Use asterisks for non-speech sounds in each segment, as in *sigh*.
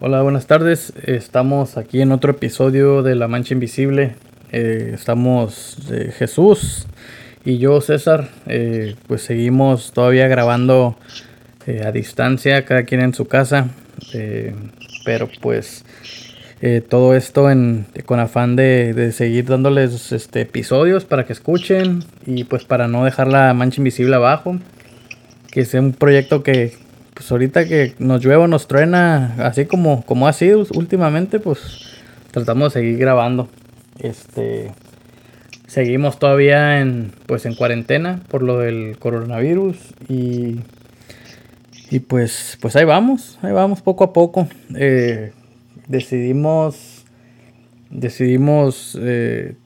Hola, buenas tardes. Estamos aquí en otro episodio de La Mancha Invisible. Eh, estamos eh, Jesús y yo, César. Eh, pues seguimos todavía grabando a distancia, cada quien en su casa. pero pues todo esto en, con afán de, de, seguir dándoles este, episodios para que escuchen y pues para no dejar la Mancha Invisible abajo. Que sea un proyecto que pues ahorita que nos llueva, nos truena, así como, como ha sido últimamente, pues tratamos de seguir grabando. Este seguimos todavía en pues en cuarentena por lo del coronavirus y y pues pues ahí vamos, ahí vamos poco a poco. Eh, decidimos decidimos eh,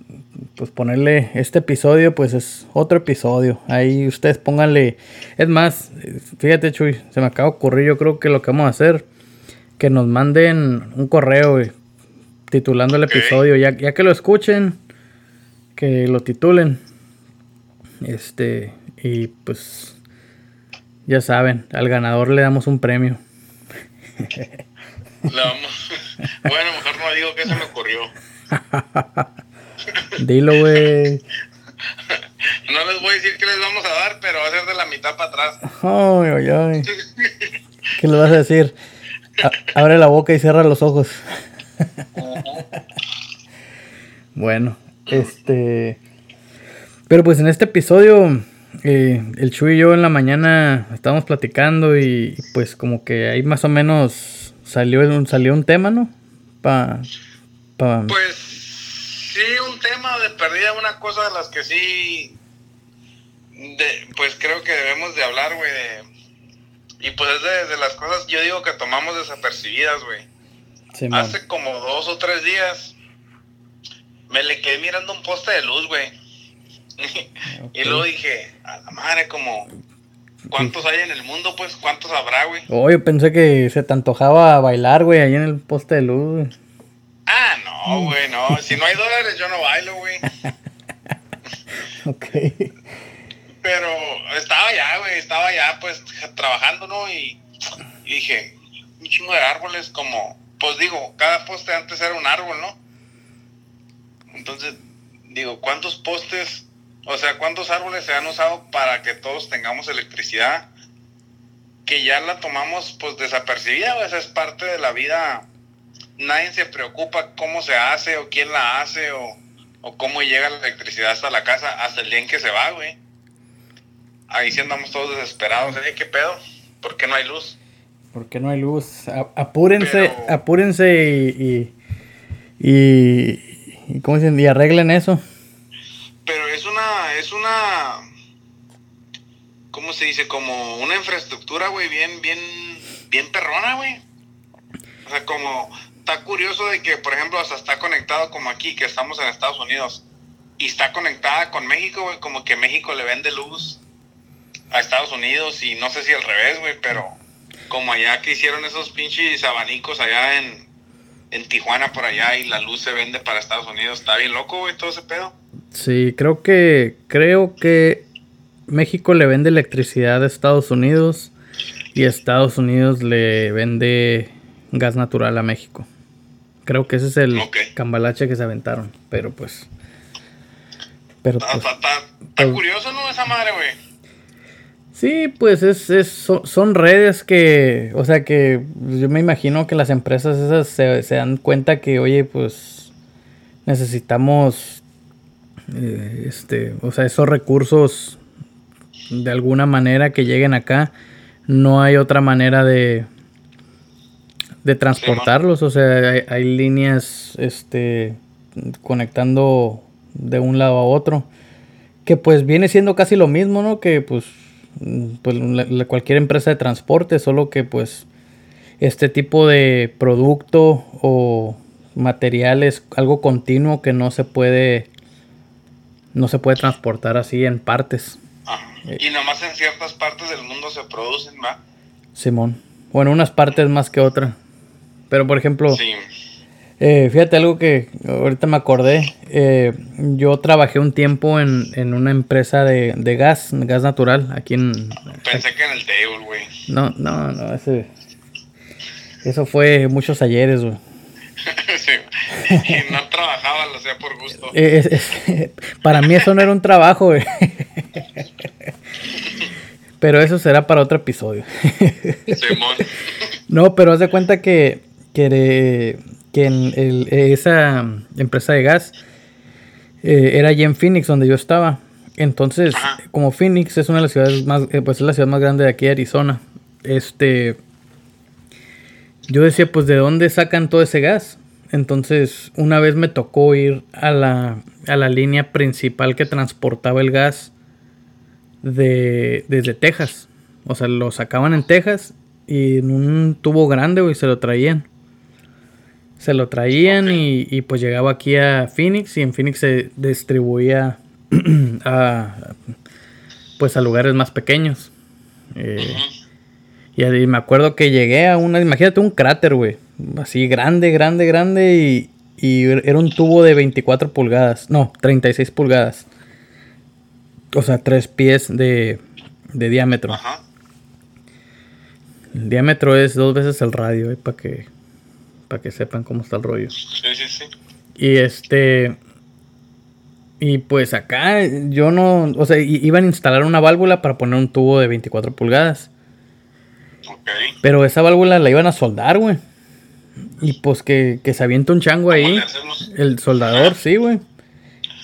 pues ponerle este episodio, pues es otro episodio. Ahí ustedes pónganle. Es más, fíjate, Chuy, se me acaba de ocurrir. Yo creo que lo que vamos a hacer, que nos manden un correo, titulando el episodio. Ya, ya que lo escuchen, que lo titulen. Este, y pues, ya saben, al ganador le damos un premio. *laughs* Bueno, mejor no digo que se me ocurrió. *laughs* Dilo, güey. No les voy a decir qué les vamos a dar, pero va a ser de la mitad para atrás. Ay, ay, ay. *laughs* ¿Qué le vas a decir? abre la boca y cierra los ojos. *laughs* bueno, este. Pero pues en este episodio, eh, el Chuy y yo en la mañana estábamos platicando y pues como que ahí más o menos salió un, salió un tema, ¿no? Pa, pa... Pues Sí, un tema de perdida, una cosa de las que sí, pues creo que debemos de hablar, güey. y pues es de, las cosas, yo digo que tomamos desapercibidas, güey. Hace como dos o tres días me le quedé mirando un poste de luz, güey. *laughs* y luego dije, a la madre, como, ¿cuántos hay en el mundo, pues? ¿Cuántos habrá, güey? Oh, yo pensé que se te antojaba bailar, güey, ahí en el poste de luz, güey. Ah, no, güey, no. Si no hay dólares, yo no bailo, güey. *laughs* ok. Pero estaba allá, güey, estaba allá, pues, trabajando, ¿no? Y, dije, un chingo de árboles, como, pues digo, cada poste antes era un árbol, ¿no? Entonces, digo, ¿cuántos postes, o sea, cuántos árboles se han usado para que todos tengamos electricidad? Que ya la tomamos, pues, desapercibida, güey, esa es parte de la vida nadie se preocupa cómo se hace o quién la hace o, cómo llega la electricidad hasta la casa hasta el día en que se va, güey. Ahí sí andamos todos desesperados. ¿eh? ¿Qué pedo? ¿Por qué no hay luz? ¿Por qué no hay luz? apúrense, apúrense y, y, y, ¿cómo dicen? Y arreglen eso. Pero es una, es una, ¿cómo se dice? Como una infraestructura, güey, bien, bien, bien perrona, güey. O sea, como está curioso de que, por ejemplo, hasta está conectado como aquí, que estamos en Estados Unidos, y está conectada con México, como que México le vende luz a Estados Unidos y no sé si al revés, güey, pero como allá que hicieron esos pinches abanicos allá en, en Tijuana por allá y la luz se vende para Estados Unidos, está bien loco, güey, todo ese pedo. Sí, creo que creo que México le vende electricidad a Estados Unidos y Estados Unidos le vende gas natural a México. Creo que ese es el cambalache que se aventaron, pero pues... Pero está, pues, pues curioso, ¿no? Esa madre, güey. Sí, pues es, es son, redes que, o sea que yo me imagino que las empresas esas se, dan cuenta que, oye, pues necesitamos, eh, este, o sea, esos recursos de alguna manera que lleguen acá. No hay otra manera de, de transportarlos, o sea, hay, líneas este conectando de un lado a otro, que pues viene siendo casi lo mismo, ¿no? Que pues, pues cualquier empresa de transporte, solo que pues este tipo de producto o material es algo continuo que no se puede no se puede transportar así en partes. Y nomás en ciertas partes del mundo se producen, ¿va? Simón. Bueno, unas partes más que otras. Pero por ejemplo, eh, fíjate algo que ahorita me acordé. Eh, yo trabajé un tiempo en, una empresa de, gas, gas natural, aquí en... Pensé que en el table, güey. No, no, no, ese... Eso fue muchos ayeres, güey. *laughs* sí, y no trabajaba, lo hacía por gusto. Eh, para mí eso no era un trabajo, güey. *laughs* Pero eso será para otro episodio. Simón. No, pero haz de cuenta que, que, que en el- esa empresa de gas eh, era allí en Phoenix, donde yo estaba. Entonces, Ajá. como Phoenix es una de las ciudades más, eh, pues es la ciudad más grande de aquí de Arizona. Este, yo decía, pues, ¿de dónde sacan todo ese gas? Entonces, una vez me tocó ir a la, a la línea principal que transportaba el gas de, desde Texas. O sea, lo sacaban en Texas y en un tubo grande, güey, se lo traían. Se lo traían y, y, pues llegaba aquí a Phoenix y en Phoenix se distribuía *clears throat* a pues a lugares más pequeños. Eh, y me acuerdo que llegué a una, imagínate un cráter, güey, así grande, grande, grande y, y era un tubo de 24 pulgadas, no, 36 pulgadas. O sea, tres pies de, de diámetro. El diámetro es dos veces el radio, eh, para que, para que sepan cómo está el rollo. Sí, sí, sí. Y este. Y pues acá yo no. O sea, iban a instalar una válvula para poner un tubo de 24 pulgadas. Ok. Pero esa válvula la iban a soldar, güey. Y pues que, que se avienta un chango ¿Cómo ahí. El soldador, sí, güey.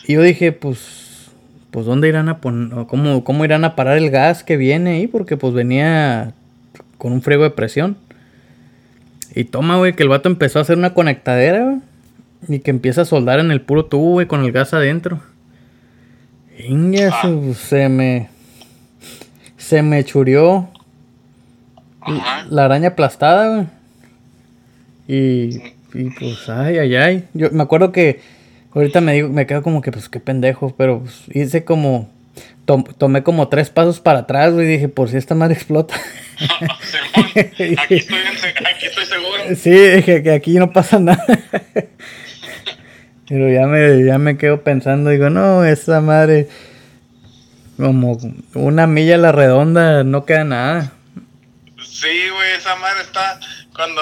Y yo dije, pues. Pues dónde irán a poner. ¿Cómo, ¿Cómo irán a parar el gas que viene ahí? Porque pues venía con un friego de presión. Y toma, güey, que el vato empezó a hacer una conectadera, güey. Y que empieza a soldar en el puro tubo, güey, con el gas adentro. Inga, Ah. se me. Se me churió Ajá. la araña aplastada, güey. Y, y pues, ay, ay, ay. Yo me acuerdo que ahorita me digo, me quedo como que, pues, qué pendejo, pero pues, hice como, tom- tomé como tres pasos para atrás, güey, y dije, por si esta madre explota. *laughs* Simón, aquí *laughs* estoy, aquí seguro. sí, dije que aquí no pasa nada. *laughs* pero ya me, ya me quedo pensando, digo, no, esa madre, como una milla a la redonda, no queda nada. Sí, güey, esa madre está cuando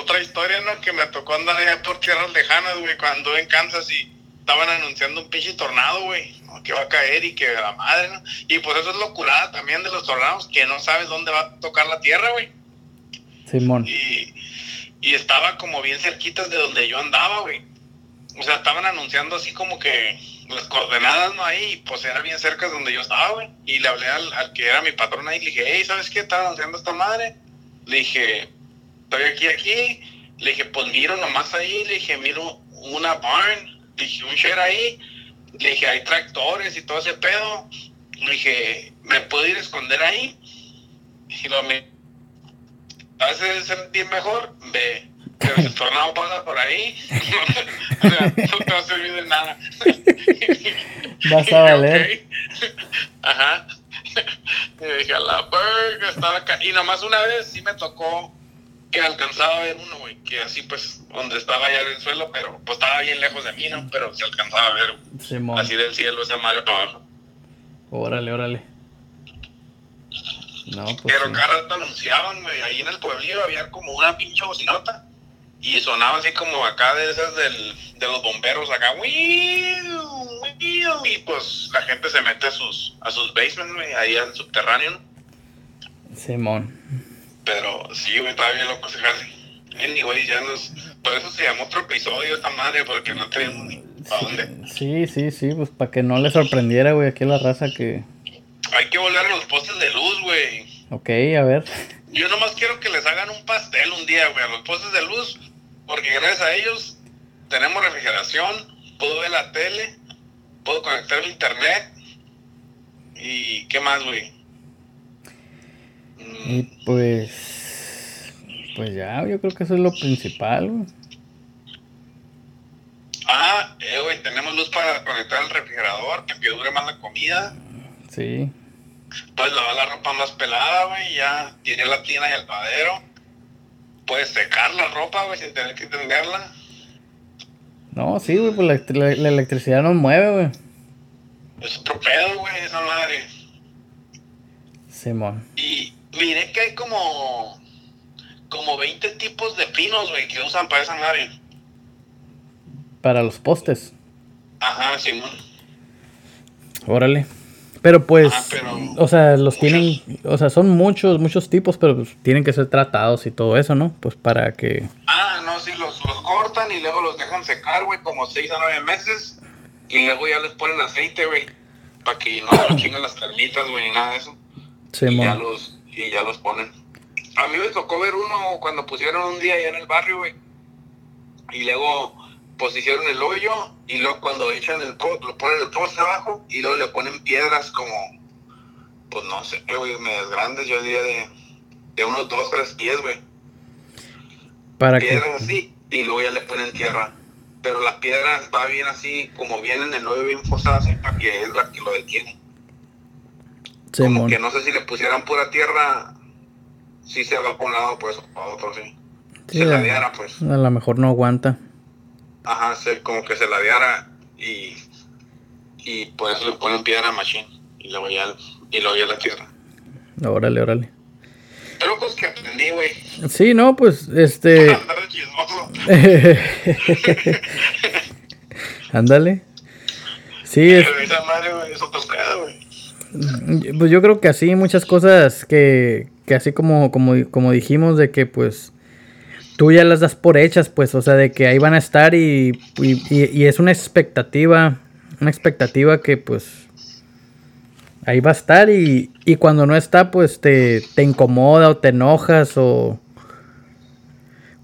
otra historia, ¿no? Que me tocó andar allá por tierras lejanas, güey, cuando en Kansas y estaban anunciando un pinche tornado, güey, ¿no? que va a caer y que la madre, ¿no? Y pues eso es locurada también de los tornados, que no sabes dónde va a tocar la tierra, güey. Simón. Y, y estaba como bien cerquitas de donde yo andaba, güey. O sea, estaban anunciando así como que las coordenadas, ¿no? Ahí, pues era bien cerca de donde yo estaba, güey. Y le hablé al, al que era mi patrón ahí y le dije, hey, ¿sabes qué? Estaba anunciando esta madre. Le dije, estoy aquí, aquí. Le dije, pues miro nomás ahí. Le dije, miro una barn. Dije, un shed ahí. Le dije, hay tractores y todo ese pedo. Le dije, ¿me puedo ir a esconder ahí? Y lo me hace sentir mejor, ve. Pero si el *laughs* tornado pasa por ahí, *laughs* o sea, no te va a servir de nada. *laughs* Vas a valer. Ajá. Y dije, a la verga, estaba acá. Y nomás una vez sí me tocó que alcanzaba a ver uno, güey, que así pues, donde estaba ya en el suelo, pero pues estaba bien lejos de mí, ¿no? Pero se alcanzaba a ver Simón. así del cielo esa madre para abajo. Órale, órale. No, pues. Pero sí. cada rato anunciaban, güey, ahí en el pueblillo había como una pinche bocinota y sonaba así como acá de esas del, de los bomberos acá, y pues la gente se mete a sus, a sus basements, güey, ahí al subterráneo, ¿no? Simón. Pero sí, güey, estaba bien loco ese jale. Anyway, ya nos, por eso se llamó otro episodio esta madre, porque no teníamos ni para dónde. Sí, sí, sí, pues para que no le sorprendiera, güey, aquí la raza que. Hay que volver a los postes de luz, güey. Ok, a ver. Yo nomás quiero que les hagan un pastel un día, güey, a los postes de luz, porque gracias a ellos tenemos refrigeración, puedo ver la tele, puedo conectar el internet y qué más, güey. Y pues. Pues ya, yo creo que eso es lo principal, güey. Ah, eh, güey, tenemos luz para conectar el refrigerador, que dure más la comida. Sí. Puedes lavar la ropa más pelada, güey, ya tiene la tina y el lavadero. Puedes secar la ropa, güey, sin tener que tenderla. No, sí, güey, pues la, la- la electricidad nos mueve, güey. Es otro pedo, güey, esa madre. Simón. Y miré que hay como como 20 tipos de pinos, güey, que usan para esa nave. Para los postes. Ajá, sí, Órale. Pero pues, o sea, los tienen, o sea, son muchos, muchos tipos, pero pues, tienen que ser tratados y todo eso, ¿no? Pues para que... Ah, no, sí, los, los cortan y luego los dejan secar, güey, como 6 a 9 meses. Y luego ya les ponen aceite, güey, para que no se *coughs* chinguen las carnitas, güey, ni nada de eso. Sí, y, ya los, y ya los ponen. A mí me tocó ver uno cuando pusieron un día allá en el barrio, güey. Y luego pues hicieron el hoyo y luego cuando echan el lo ponen el poste abajo y luego le ponen piedras como, pues no sé, güey, medias grandes, yo diría de, de unos dos, tres pies, güey. ¿Para piedras así y luego ya le ponen tierra. Pero las piedras va bien así, como vienen en el hoyo bien fosadas, para que es la que lo detiene. Como que no sé si le pusieran pura tierra, si se va por un lado, pues, para otro, sí. se la diera, pues. A lo mejor no aguanta. Ajá, se, como que se ladeara y, y por eso le ponen piedra a machine y luego ya, y luego ya la tierra. Órale, órale. Pero pues que aprendí, güey. Sí, no, pues, este... *laughs* *laughs* Ándale. Sí, es... Esa madre, güey, eso güey. Pues yo creo que así muchas cosas que, que así como, como, como dijimos de que pues tú ya las das por hechas, pues, o sea, de que ahí van a estar y, y, es una expectativa, una expectativa que pues ahí va a estar y, y cuando no está, pues te, te, incomoda o te enojas o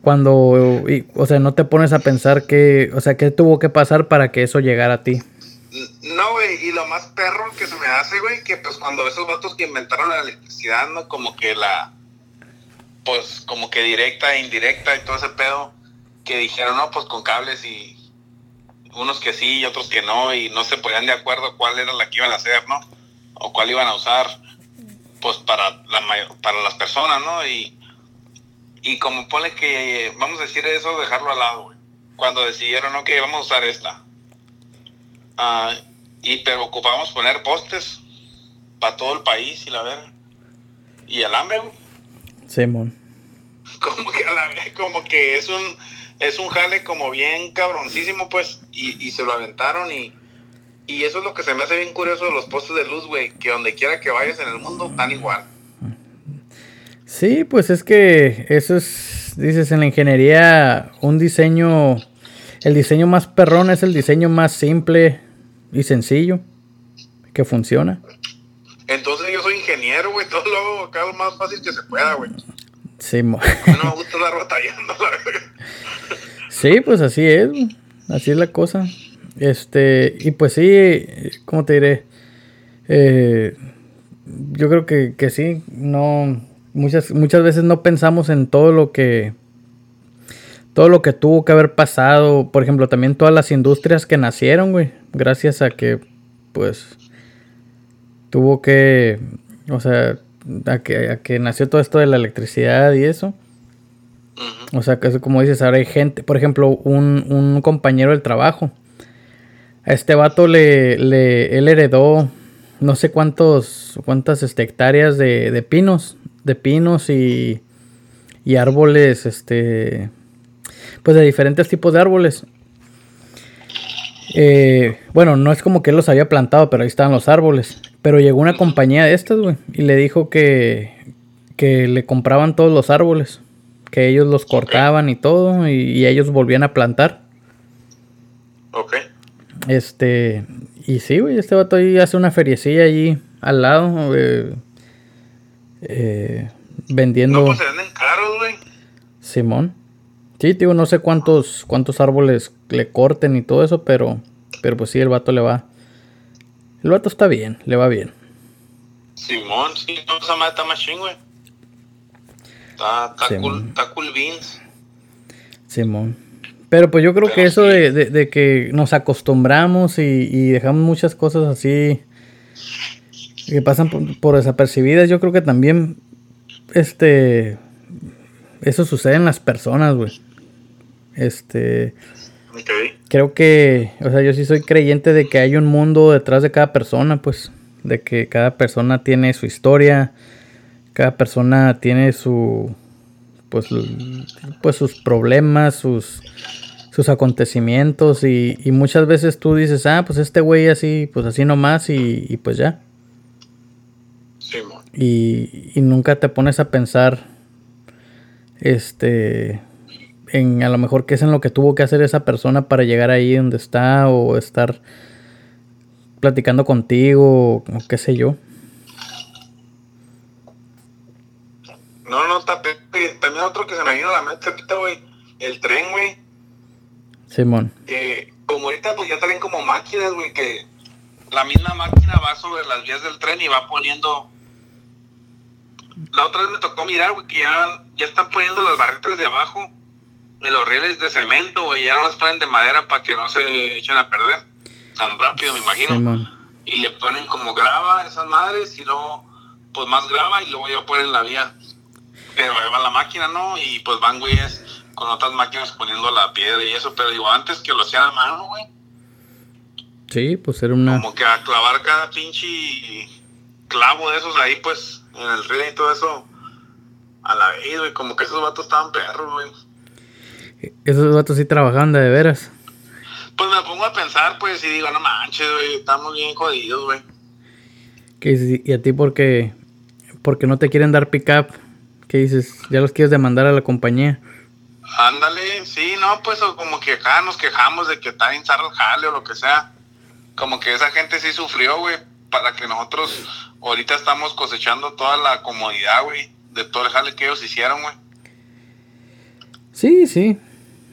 cuando, o sea, no te pones a pensar que, o sea, qué tuvo que pasar para que eso llegara a ti. No, güey, y lo más perro que se me hace, güey, que pues cuando esos vatos que inventaron la electricidad, ¿no? Como que la pues como que directa e indirecta y todo ese pedo, que dijeron, no, pues con cables y unos que sí y otros que no, y no se ponían de acuerdo cuál era la que iban a hacer, ¿no? O cuál iban a usar, pues para, la para las personas, ¿no? Y, y como pone que, vamos a decir eso, dejarlo al lado, Cuando decidieron, ok, vamos a usar esta. Ah, y pero ocupamos poner postes para todo el país y la ver Y alambre, güey. Simón. *laughs* Como que como que es un, es un jale como bien cabroncísimo, pues, y, se lo aventaron y, y eso es lo que se me hace bien curioso de los postes de luz, güey, que donde quiera que vayas en el mundo están igual. Sí, pues es que eso es, dices, en la ingeniería, un diseño, el diseño más perrón es el diseño más simple y sencillo, que funciona. Entonces yo soy ingeniero, güey, todo lo hago acá lo más fácil que se pueda, güey. Sí, no me gusta estar batallando, la verdad. *laughs* Sí, pues así es, así es la cosa. Este, y pues sí, ¿cómo te diré? Eh, yo creo que, que sí, no, muchas, muchas veces no pensamos en todo lo que, todo lo que tuvo que haber pasado, por ejemplo, también todas las industrias que nacieron, güey, gracias a que, pues, tuvo que, o sea, a que, a que nació todo esto de la electricidad y eso. O sea, que como dices, ahora hay gente, por ejemplo, un, un compañero del trabajo. A este vato le, le él heredó no sé cuántos, cuántas este, hectáreas de, de pinos, de pinos y, y árboles, este, pues de diferentes tipos de árboles. Eh, bueno, no es como que él los había plantado, pero ahí estaban los árboles. Pero llegó una compañía de estas, güey, y le dijo que, que le compraban todos los árboles, que ellos los cortaban y todo, y, ellos volvían a plantar. Ok. Este, y sí, güey, este vato ahí hace una feriecilla allí al lado, eh, eh, vendiendo. No, pues se venden caros, güey. Simón. Sí, digo, no sé cuántos, cuántos árboles le corten y todo eso, pero, pero pues sí, el vato le va. El vato está bien, le va bien. Simón, sí, no, esa madre está más güey. Está, está, cool, está cool beans. Simón. Pero pues yo creo que eso de, de, que nos acostumbramos y, y, dejamos muchas cosas así que pasan por, por, desapercibidas, yo creo que también este eso sucede en las personas, güey. Este. Creo que, o sea, yo sí soy creyente de que hay un mundo detrás de cada persona, pues, de que cada persona tiene su historia, cada persona tiene su, pues, pues sus problemas, sus, sus acontecimientos y, y muchas veces tú dices, ah, pues este güey así, pues así nomás y, y pues ya. Sí, y, y nunca te pones a pensar, este, en a lo mejor qué es en lo que tuvo que hacer esa persona para llegar ahí donde está o estar platicando contigo o qué sé yo. No, no, también otro que se me vino a la mente ahorita, güey, el tren, güey. Simón. Que como ahorita pues ya traen como máquinas, güey, que la misma máquina va sobre las vías del tren y va poniendo... La otra vez me tocó mirar, güey, que ya, ya están poniendo las barretas de abajo de los rieles de cemento, güey, ya no las ponen de madera para que no se echen a perder tan rápido, me imagino. y le ponen como grava esas madres y luego, pues más grava y luego ya ponen la vía. Pero ahí va la máquina, ¿no? Y pues van güeyes con otras máquinas poniendo la piedra y eso, pero digo, antes que lo hacían a mano, güey. Sí, pues era una... Como que a clavar cada pinche clavo de esos ahí, pues, en el río y todo eso, a la vez, güey, como que esos vatos estaban perros, güey. Esos vatos sí trabajaban de veras. Pues me pongo a pensar, pues, y digo, no manches, güey, estamos bien jodidos, güey. ¿Y a ti por qué, porque no te quieren dar pick-up? ¿Qué dices? ¿Ya los quieres demandar a la compañía? Ándale, sí, no, pues como que acá nos quejamos de que está en el jale o lo que sea. Como que esa gente sí sufrió, güey, para que nosotros ahorita estamos cosechando toda la comodidad, güey, de todo el jale que ellos hicieron, güey. Sí, sí,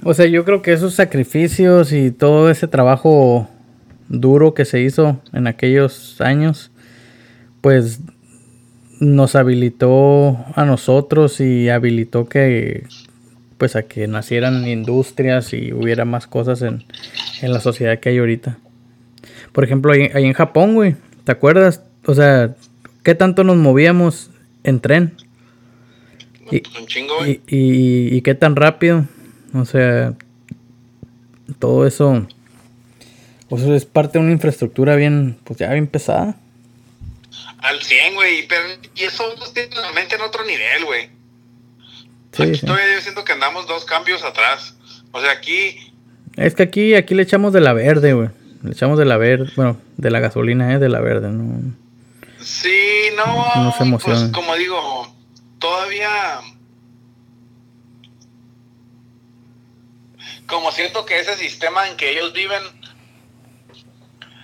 o sea, yo creo que esos sacrificios y todo ese trabajo duro que se hizo en aquellos años, pues nos habilitó a nosotros y habilitó que pues a que nacieran industrias y hubiera más cosas en, la sociedad que hay ahorita. Por ejemplo, ahí, en Japón, güey, ¿te acuerdas? O sea, ¿qué tanto nos movíamos en tren? Y, y, y, qué tan rápido. O sea, todo eso, pues es parte de una infraestructura bien, pues ya bien pesada. Al 100, güey, pero y eso tiene la mente en otro nivel, güey. Sí, aquí todavía yo siento que andamos dos cambios atrás. O sea, aquí... Es que aquí, aquí le echamos de la verde, güey. Le echamos de la verde, bueno, de la gasolina, ¿eh? De la verde, ¿no? Sí, no, no se emociona. Pues, como digo, todavía como siento que ese sistema en que ellos viven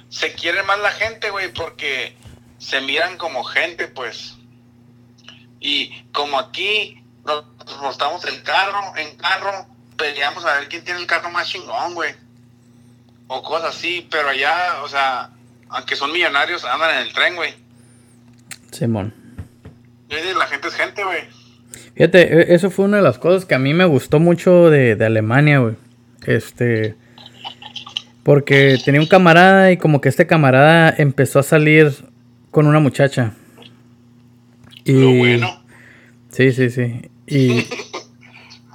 se quiere más la gente, güey, porque se miran como gente, pues. Y como aquí nos, estamos en carro, en carro, peleamos a ver quién tiene el carro más chingón, güey. O cosas así, pero allá, o sea, aunque son millonarios, andan en el tren, güey. Simón. La gente es gente, güey. Fíjate, e, eso fue una de las cosas que a mí me gustó mucho de, de Alemania, güey. Este. Porque tenía un camarada y como que este camarada empezó a salir con una muchacha. Y, Lo bueno. Sí, sí, sí. Y,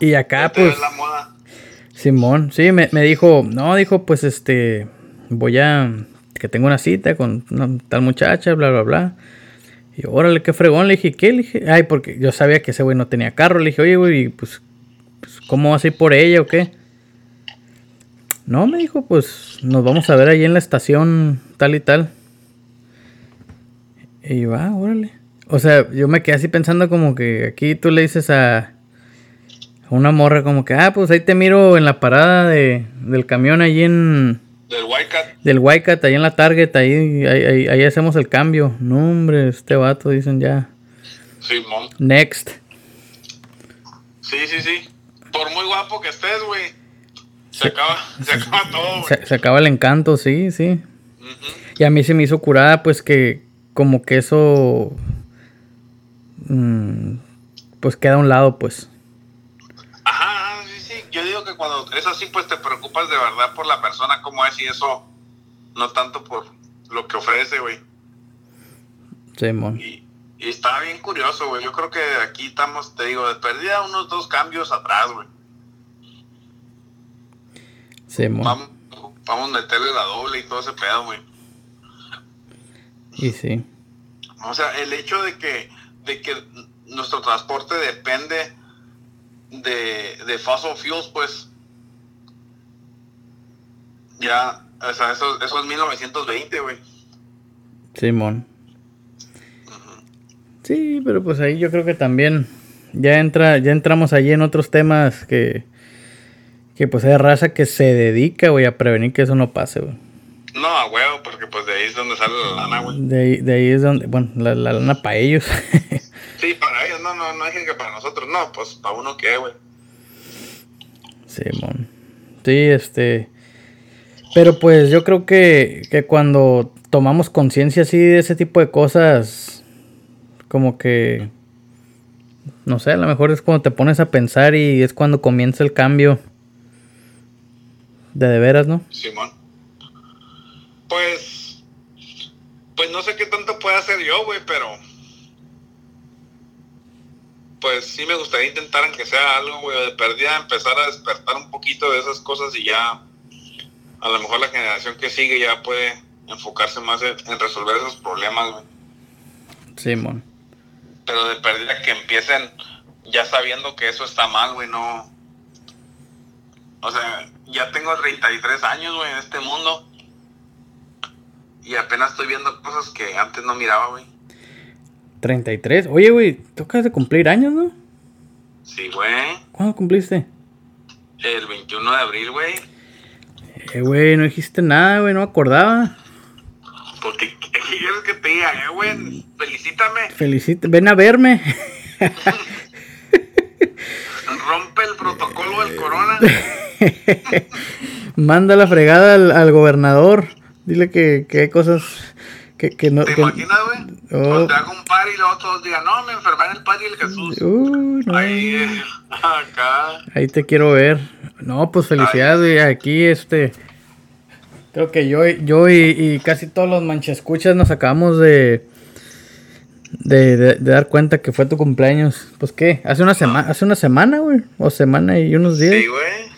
y acá pues... Simón, sí, me, me, dijo, no, dijo, pues este, voy a, que tengo una cita con una tal muchacha, bla, bla, bla. Y órale, qué fregón, le dije, ¿qué? Le dije, ay, porque yo sabía que ese güey no tenía carro, le dije, oye, güey, pues, pues ¿cómo vas a ir por ella o qué? No, me dijo, pues nos vamos a ver ahí en la estación tal y tal. Y va, órale. O sea, yo me quedé así pensando como que aquí tú le dices a una morra como que, ah, pues ahí te miro en la parada de, del camión allí en... Del Wycat. Del ahí en la Target, ahí, ahí, ahí, hacemos el cambio. No, hombre, este vato, dicen ya. Sí, mom. Next. Sí, sí, sí. Por muy guapo que estés, güey. Se acaba, se acaba *laughs* todo, Se, acaba el encanto, sí, sí. Y a mí se me hizo curada, pues que como que eso... Mm, pues queda a un lado, pues. Ajá, sí, sí. Yo digo que cuando es así, pues te preocupas de verdad por la persona como es y eso, no tanto por lo que ofrece, güey. Sí, mon. Y, y está bien curioso, güey. Yo creo que aquí estamos, te digo, de perdida unos dos cambios atrás, güey. Vamos, vamos a meterle la doble y todo ese pedo, güey. Y sí. O sea, el hecho de que, de que nuestro transporte depende de, de fossil fuels, pues. Ya, o sea, eso, eso es 1920, güey. Simón. Sí, pero pues ahí yo creo que también ya entra, ya entramos allí en otros temas que, que pues hay raza que se dedica, güey, a prevenir que eso no pase, güey. No, a huevo, porque pues de ahí es donde sale la lana, güey. De ahí, de ahí es donde, bueno, la, la lana para ellos. *laughs* sí, para ellos, no, no, no hay que para nosotros, no, pues para uno qué, güey. Simón. Sí, este. Pero pues yo creo que, que cuando tomamos conciencia así de ese tipo de cosas, como que, no sé, a lo mejor es cuando te pones a pensar y es cuando comienza el cambio de de veras, ¿no? Simón. Pues, pues no sé qué tanto puedo hacer yo, güey, pero pues sí me gustaría intentar aunque sea algo, güey, de perdida empezar a despertar un poquito de esas cosas y ya a lo mejor la generación que sigue ya puede enfocarse más en, resolver esos problemas, güey. Simón. Pero de perdida que empiecen ya sabiendo que eso está mal, güey, no. O sea, ya tengo 33 años, güey, en este mundo. Y apenas estoy viendo cosas que antes no miraba, güey. 33. Oye, güey, tocas de cumplir años, ¿no? Sí, güey. ¿Cuándo cumpliste? El 21 de abril, güey. Eh, güey, no dijiste nada, güey, no me acordaba. Porque ¿qué quieres que te diga, eh, güey? Felicítame. Felicítame. Ven a verme. *laughs* Rompe el protocolo del corona. *laughs* Manda la fregada al, gobernador. Dile que, que, hay cosas que, que no. ¿Te imaginas, güey? Oh. Te hago un par y luego todos digan, no, me enfermé en el par y el Jesús. Uh, no. Ahí, eh, *laughs* acá. Ahí te quiero ver. No, pues felicidades. Aquí, este. Creo que yo, yo y, casi todos los manchescuchas nos acabamos de, de, dar cuenta que fue tu cumpleaños. Pues qué, hace una semana, hace una semana, güey, o semana y unos días. Sí, güey.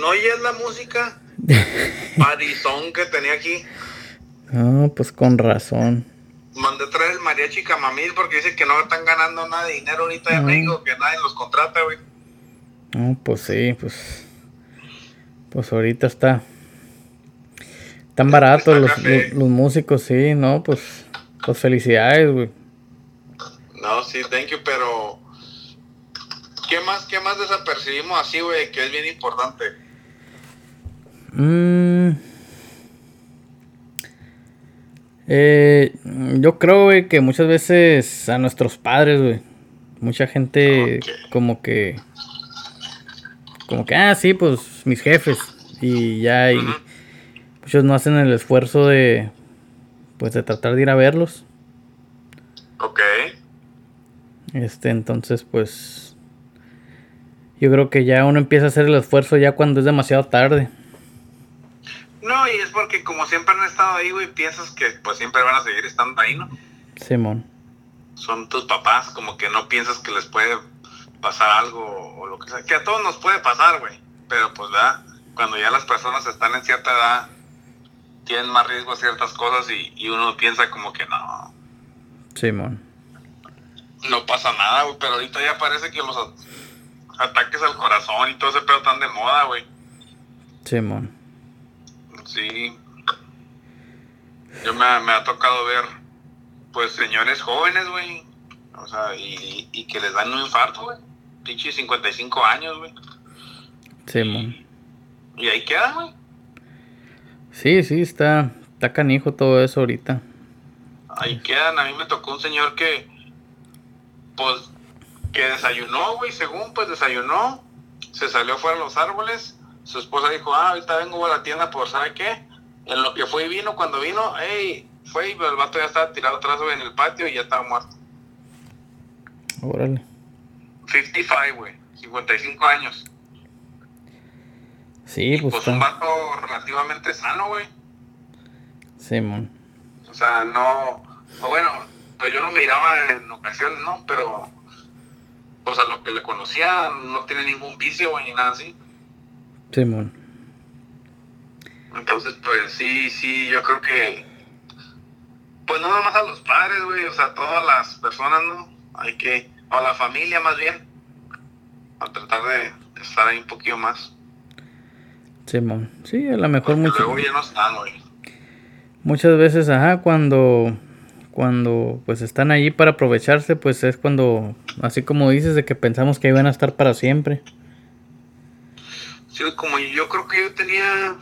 ¿No oyes la música? *laughs* Parizón que tenía aquí. No, pues con razón. Mandé traer el mariachi camamil porque dice que no están ganando nada de dinero ahorita en México, que nadie los contrata, güey. No, pues sí, pues. Pues ahorita está tan baratos los, los, músicos, sí, ¿no? Pues, pues felicidades, güey. No, sí, thank you, pero ¿qué más, qué más desapercibimos así, güey, que es bien importante? Mm. Eh, yo creo, güey, que muchas veces a nuestros padres, güey, mucha gente como que, como que, ah, sí, pues mis jefes, y ya, y, Muchos no hacen el esfuerzo de, pues, de tratar de ir a verlos. Ok. Este, entonces, pues, yo creo que ya uno empieza a hacer el esfuerzo ya cuando es demasiado tarde. No, y es porque como siempre han estado ahí, güey, piensas que pues siempre van a seguir estando ahí, ¿no? Simón. Son tus papás, como que no piensas que les puede pasar algo o lo que sea. Que a todos nos puede pasar, güey. Pero pues, ¿verdad? Cuando ya las personas están en cierta edad, tienen más riesgo a ciertas cosas y, uno piensa como que no. Simón. No pasa nada, güey, pero ahorita ya parece que los ataques al corazón y todo ese pedo están de moda, güey. Simón. Sí. Yo me, ha tocado ver, pues, señores jóvenes, güey. O sea, y, y que les dan un infarto, güey. Pinche 55 años, güey. Simón. Y, y ahí quedan, güey. Sí, sí, está, está canijo todo eso ahorita. Ahí quedan, a mí me tocó un señor que, pues, que desayunó, güey, según, pues desayunó, se salió fuera de los árboles, su esposa dijo, ah, ahorita vengo a la tienda por, ¿sabe qué? En lo que fue y vino, cuando vino, hey, fue y el vato ya estaba tirado atrás en el patio y ya estaba muerto. Órale. 55, güey, 55 años. Sí, pues. Pues un vato relativamente sano, güey. Simón. o sea, no. bueno, pues yo lo miraba en ocasiones, ¿no? Pero. Pues a lo que le conocía, no tiene ningún vicio, güey, ni nada así. Simón. Entonces, pues sí, sí, yo creo que. Pues no nomás a los padres, güey, o sea, a todas las personas, ¿no? Hay que. O a la familia, más bien a tratar de estar ahí un poquito más. Simón, sí, a lo mejor mucho. Luego ya no están, güey. Muchas veces, ajá, cuando cuando pues están allí para aprovecharse, pues es cuando, así como dices, de que pensamos que iban a estar para siempre. Sí, como yo creo que yo tenía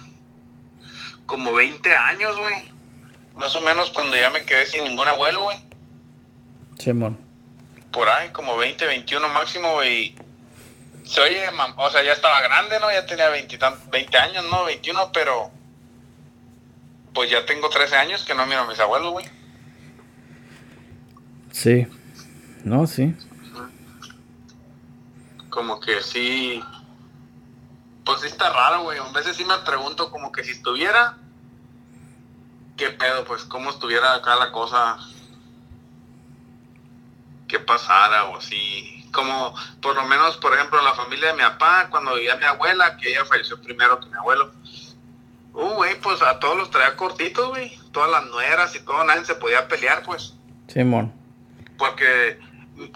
como 20 años, güey. Más o menos cuando ya me quedé sin ningún abuelo, güey. Simón. Por ahí, como 20, 21 máximo, güey. Se oye, o sea, ya estaba grande, ¿no? Ya tenía 20, 20 años, ¿no? 21, pero... Pues ya tengo 13 años que no miro a mis abuelos, güey. Sí. No, sí. Como que sí. Pues sí está raro, güey. A veces sí me pregunto como que si estuviera. ¿Qué pedo? Pues cómo estuviera acá la cosa. ¿Qué pasara o así? Como, por lo menos, por ejemplo, la familia de mi papá, cuando vivía mi abuela, que ella falleció primero que mi abuelo. Uh, güey, pues a todos los traía cortitos, güey. Todas las nueras y todo, nadie se podía pelear, pues. Simón porque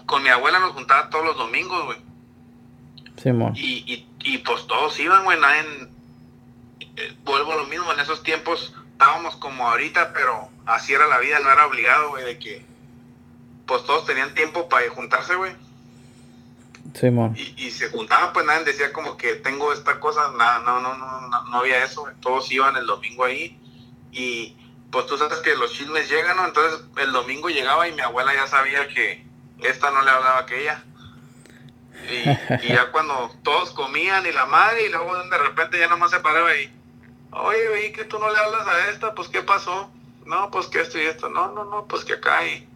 con mi abuela nos juntaba todos los domingos, güey. Simón. y, y, pues todos iban, güey, nadie... Eh, vuelvo a lo mismo, en esos tiempos estábamos como ahorita, pero así era la vida, no era obligado, güey, de que pues todos tenían tiempo para juntarse, güey. Simón. Y, y se juntaban, pues nadie decía como que tengo esta cosa, nada, no, no, no, no, no había eso, todos iban el domingo ahí y pues tú sabes que los chismes llegan, ¿no? Entonces el domingo llegaba y mi abuela ya sabía que esta no le hablaba a aquella. *laughs* Y, ya cuando todos comían y la madre, y luego de repente ya nomás se paraba y, oye, vi que tú no le hablas a esta, pues ¿qué pasó? No, pues que esto y esto, no, no, no, pues que acá y,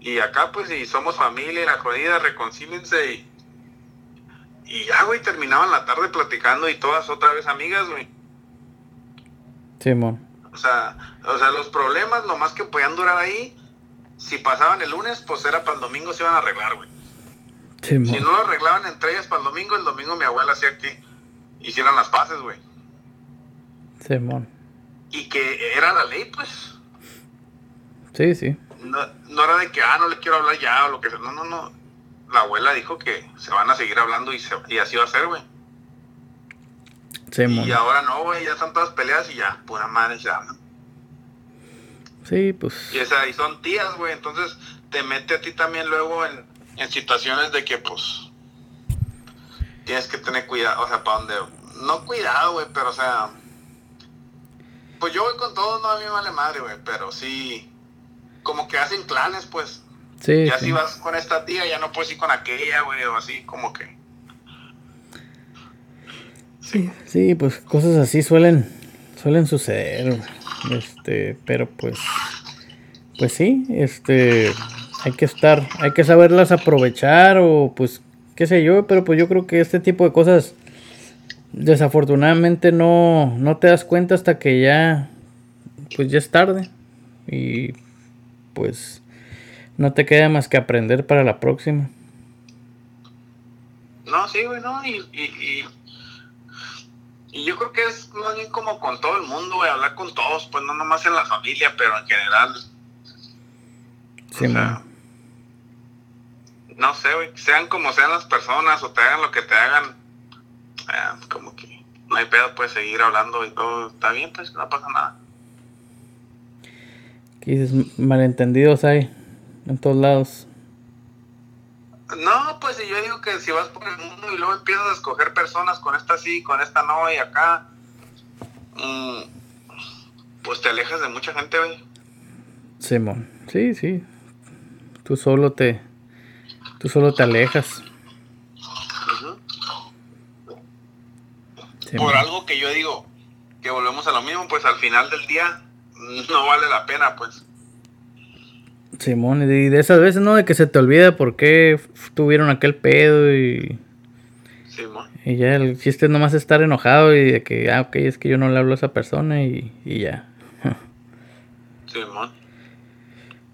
y acá pues y somos familia y la jodida, reconcílense y, y ya, güey, terminaban la tarde platicando y todas otra vez amigas, güey. Simón. O sea, o sea, los problemas nomás que podían durar ahí, si pasaban el lunes, pues era para el domingo se iban a arreglar, güey. si no lo arreglaban entre ellas para el domingo, el domingo mi abuela hacía que hicieran las paces, güey. Simón. Y que era la ley, pues. Sí, sí. No, no era de que, ah, no le quiero hablar ya o lo que sea. No, no, no. La abuela dijo que se van a seguir hablando y, se, y así va a ser, güey y ahora no, güey, ya están todas peleadas y ya, pura madre ya. Sí, pues. Y, esa, y son tías, güey, entonces te mete a ti también luego en, en situaciones de que, pues, tienes que tener cuidado, o sea, para donde. No cuidado, güey, pero, o sea. Pues yo voy con todos, no a mí me vale madre, güey, pero sí. Como que hacen clanes, pues. Sí. Ya si vas con esta tía, ya no puedes ir con aquella, güey, o así, como que. Sí, sí, pues cosas así suelen, suelen suceder. Este, pero pues, pues sí, este, hay que estar, hay que saberlas aprovechar o pues, qué sé yo, pero pues yo creo que este tipo de cosas desafortunadamente no, no te das cuenta hasta que ya, pues ya es tarde y pues no te queda más que aprender para la próxima. No, sí, güey, no, y, y y yo creo que es más bien como con todo el mundo, güey, hablar con todos, pues no nomás en la familia, pero en general. Sí, no sé, güey, sean como sean las personas o te hagan lo que te hagan, eh, como que no hay pedo, puedes seguir hablando y todo está bien, pues no pasa nada. ¿Qué dices? Malentendidos hay en todos lados. No, pues yo digo que si vas por el mundo y luego empiezas a escoger personas con esta sí, con esta no y acá, mm, pues te alejas de mucha gente, güey. Simón, sí, sí. Tú solo te, tú solo te alejas. por algo que yo digo, que volvemos a lo mismo, pues al final del día no vale la pena, pues. Simón, y de esas veces, ¿no? De que se te olvida por qué tuvieron aquel pedo y... Simón. Y ya el chiste es nomás estar enojado y de que, ah, ok, es que yo no le hablo a esa persona y, y ya. *laughs* Simón.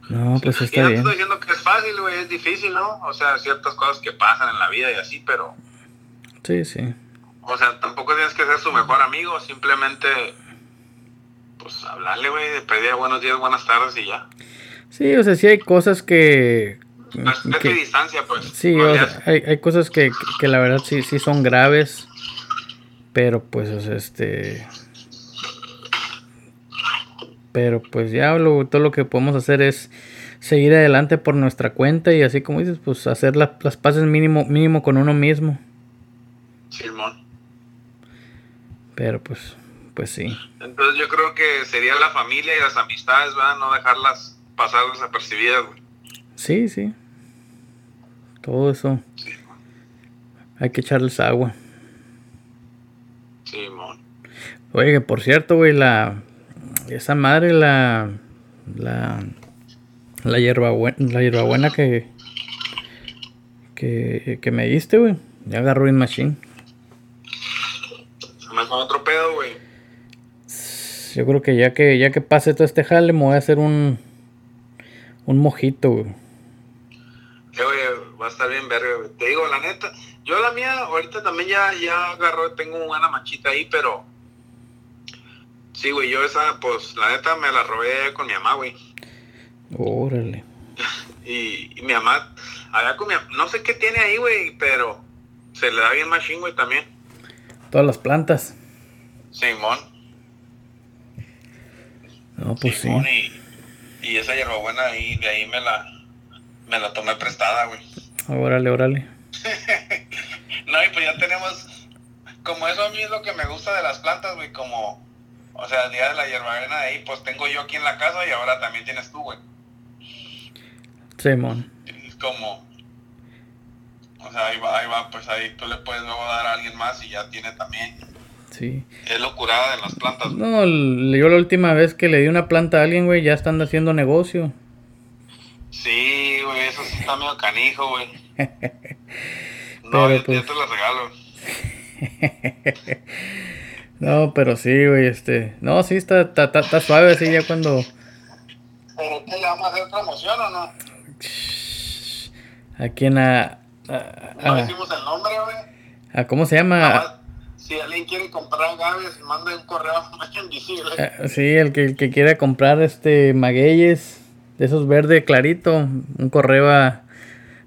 No, pues está bien. No estoy diciendo que es fácil, güey, es difícil, ¿no? O sea, ciertas cosas que pasan en la vida y así, pero... Sí, sí. O sea, tampoco tienes que ser su mejor amigo, simplemente... Pues hablarle, güey, de pedir buenos días, buenas tardes y ya. Sí, o sea, sí hay cosas que, Bastante distancia, pues. Sí, hay, hay, cosas que, que, la verdad sí, sí son graves. Pero pues, este. Pero pues ya lo, todo lo que podemos hacer es seguir adelante por nuestra cuenta y así como dices, pues hacer las paces mínimo, mínimo con uno mismo. Simón. Pero pues, pues sí. Entonces yo creo que sería la familia y las amistades, ¿verdad? No dejarlas pasar desapercibidas, güey. Sí, sí. Todo eso. Hay que echarles agua. Simón. Oye, por cierto, güey, la, esa madre, la. La. La hierbabuena, la hierbabuena que. Que, que me diste, güey. Ya agarró in machine. Me otro pedo, güey. Yo creo que ya que ya que pase todo este jale, me voy a hacer un. Un mojito, güey. Eh, güey, va a estar bien verga, güey. Te digo, la neta, yo la mía ahorita también ya, ya agarró, tengo una manchita ahí, pero Sí, güey, yo esa, pues, la neta me la robé con mi mamá, güey. Órale. *laughs* y, mi mamá, allá con mi no sé qué tiene ahí, güey, pero se le da bien machine, güey, también. Todas las plantas. Simón. No, pues sí. Y, y esa hierbabuena ahí, de ahí me la, me la tomé prestada, güey. Órale, órale. *laughs* no, y pues ya tenemos, como eso a mí es lo que me gusta de las plantas, güey, como o sea, el día de la hierbabuena de ahí, pues tengo yo aquí en la casa y ahora también tienes tú, güey. Simón. Es como. O sea, ahí va, ahí va, pues ahí tú le puedes luego dar a alguien más y ya tiene también. Sí. Es locurada de las plantas. No, yo la última vez que le di una planta a alguien, güey, ya están haciendo negocio. Sí, güey, eso sí está medio canijo, güey. *laughs* no, yo, pues... te lo regalo. *laughs* No, pero sí, güey, este. No, sí, está, está, está, suave así ya cuando. ¿Pero qué le vamos a hacer promoción o no? ¿A quién a.? no decimos el nombre, güey. ¿A cómo se llama? Si alguien quiere comprar gaves, manda un correo a invisible. Uh, sí, el que, el que quiera comprar este magueyes, de esos verde clarito, un correo a.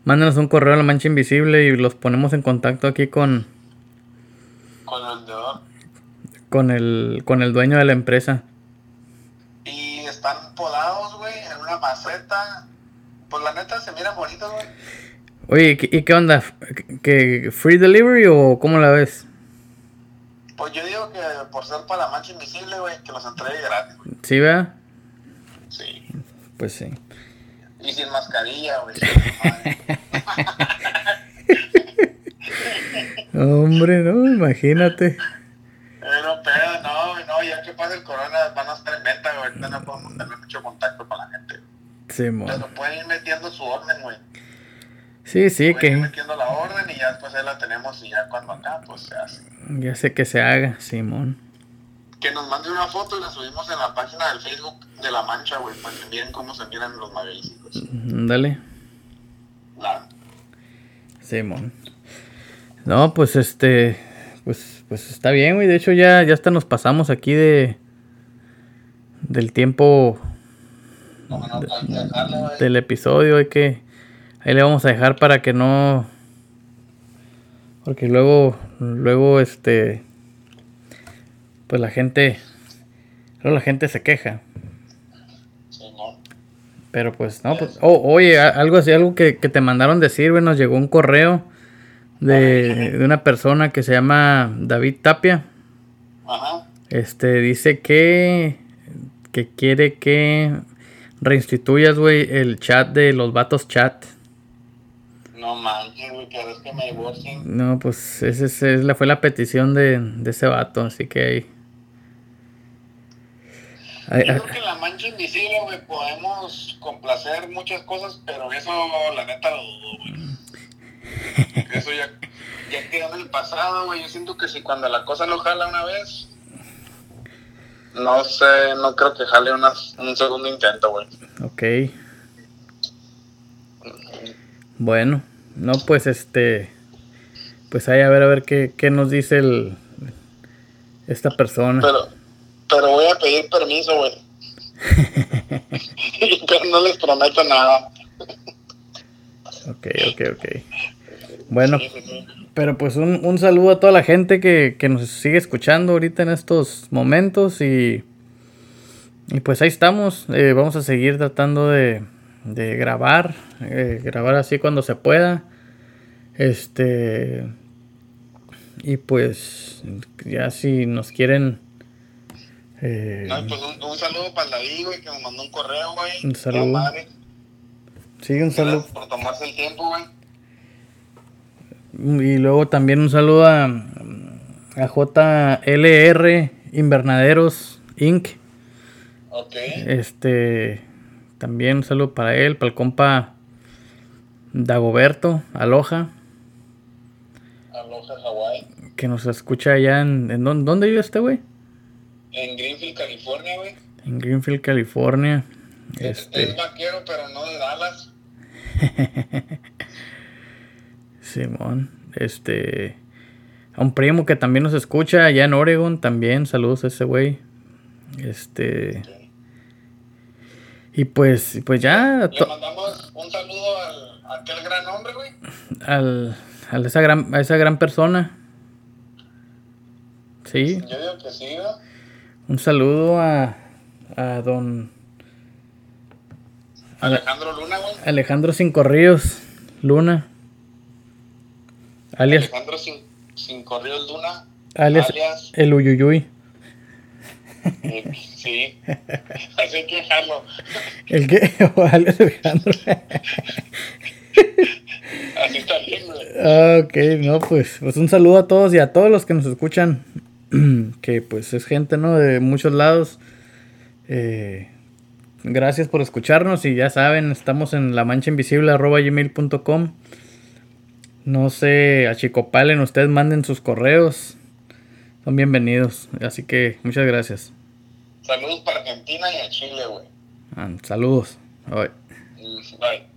Mándanos un correo a la mancha invisible y los ponemos en contacto aquí con. Con el con el, con el dueño de la empresa. Y están podados, güey, en una maceta. Pues la neta se mira bonito, güey. Oye, ¿y qué onda? ¿Que free delivery o cómo la ves? Pues yo digo que por ser para la mancha invisible, güey, que los entregue gratis. ¿Sí, vea? Sí. Pues sí. Y sin mascarilla, güey. *laughs* Hombre, no, imagínate. Pero, pero, no, no, ya que pasa el corona van a estar en venta, güey. Ahorita no podemos tener mucho contacto con la gente. Sí, mo. Pero pueden ir metiendo su orden, güey. Sí, sí, pueden que. Metiendo la orden y ya después ahí la tenemos y ya cuando acá, pues se hace. Ya sé que se haga, Simón. Que nos mande una foto y la subimos en la página del Facebook de La Mancha, güey, para que miren cómo se miran los magueycitos. Dale. Claro. Simón. No, pues este pues, pues está bien, güey. De hecho, ya, ya hasta nos pasamos aquí de. Del tiempo. del episodio. Hay que. Ahí le vamos a dejar para que no. Porque luego. Luego, este. Pues la gente. Luego la gente se queja. Pero pues, no, pues. Oh, oye, algo así, algo que, que te mandaron decir, güey. Nos llegó un correo de, una persona que se llama David Tapia. Ajá. Este dice que, que quiere que reinstituyas, güey, el chat de los vatos chat. No manches, güey, que que me divorcien. No, pues esa es, fue la petición de, de ese vato, así que ahí. Yo creo que en la mancha invisible, güey, podemos complacer muchas cosas, pero eso la neta lo dudo, güey. *laughs* Eso ya, ya quedó en el pasado, güey. Yo siento que si cuando la cosa no jala una vez, no sé, no creo que jale un segundo intento, güey. Ok. Bueno, no, pues este. Pues ahí a ver, a ver qué, qué nos dice el. Esta persona. Pero, pero voy a pedir permiso, güey. *laughs* *laughs* pero no les prometo nada. Ok, ok, ok. Bueno, pero pues un, un, saludo a toda la gente que, que, nos sigue escuchando ahorita en estos momentos y, y pues ahí estamos. Eh, vamos a seguir tratando de, de grabar, eh, grabar así cuando se pueda. Este, y pues ya si nos quieren... Eh, no, pues un, un, saludo para David, güey, que nos mandó un correo, güey. Un saludo. Sí, un saludo. Por tomarse el tiempo, güey. Y luego también un saludo a, a JLR Invernaderos Inc. Ok. Este, también un saludo para él, para el compa Dagoberto, Aloha. Aloha, Hawaii. Que nos escucha allá en... ¿en dónde, vive este güey? En Greenfield, California, güey. En Greenfield, California. Es, Este, es vaquero, pero no de Dallas. *laughs* Simón, este... A un primo que también nos escucha allá en Oregon, también, saludos a ese güey. Este... Y pues, pues ya... Le mandamos un saludo al, a aquel gran hombre, güey. Al, a, esa gran, a esa gran persona. Sí. Yo digo que sí, ¿no? Un saludo a, a don Alejandro Luna, güey. Alejandro Cinco Ríos Luna. Alias, Alejandro Sin Correos Luna. alias, alias el Uyuyuy. Sí. Así que dejarlo. El que, *laughs* o alias Alejandro. Así está bien, güey. Ok, no, pues, pues un saludo a todos y a todos los que nos escuchan. *clears throat* que pues es gente, ¿no? De muchos lados. Eh, gracias por escucharnos y ya saben, estamos en la mancha invisible gmail.com. No se achicopalen, ustedes manden sus correos. Son bienvenidos. Así que muchas gracias. Saludos para Argentina y a Chile, güey. Ah, saludos. Bye. Mm, Bye.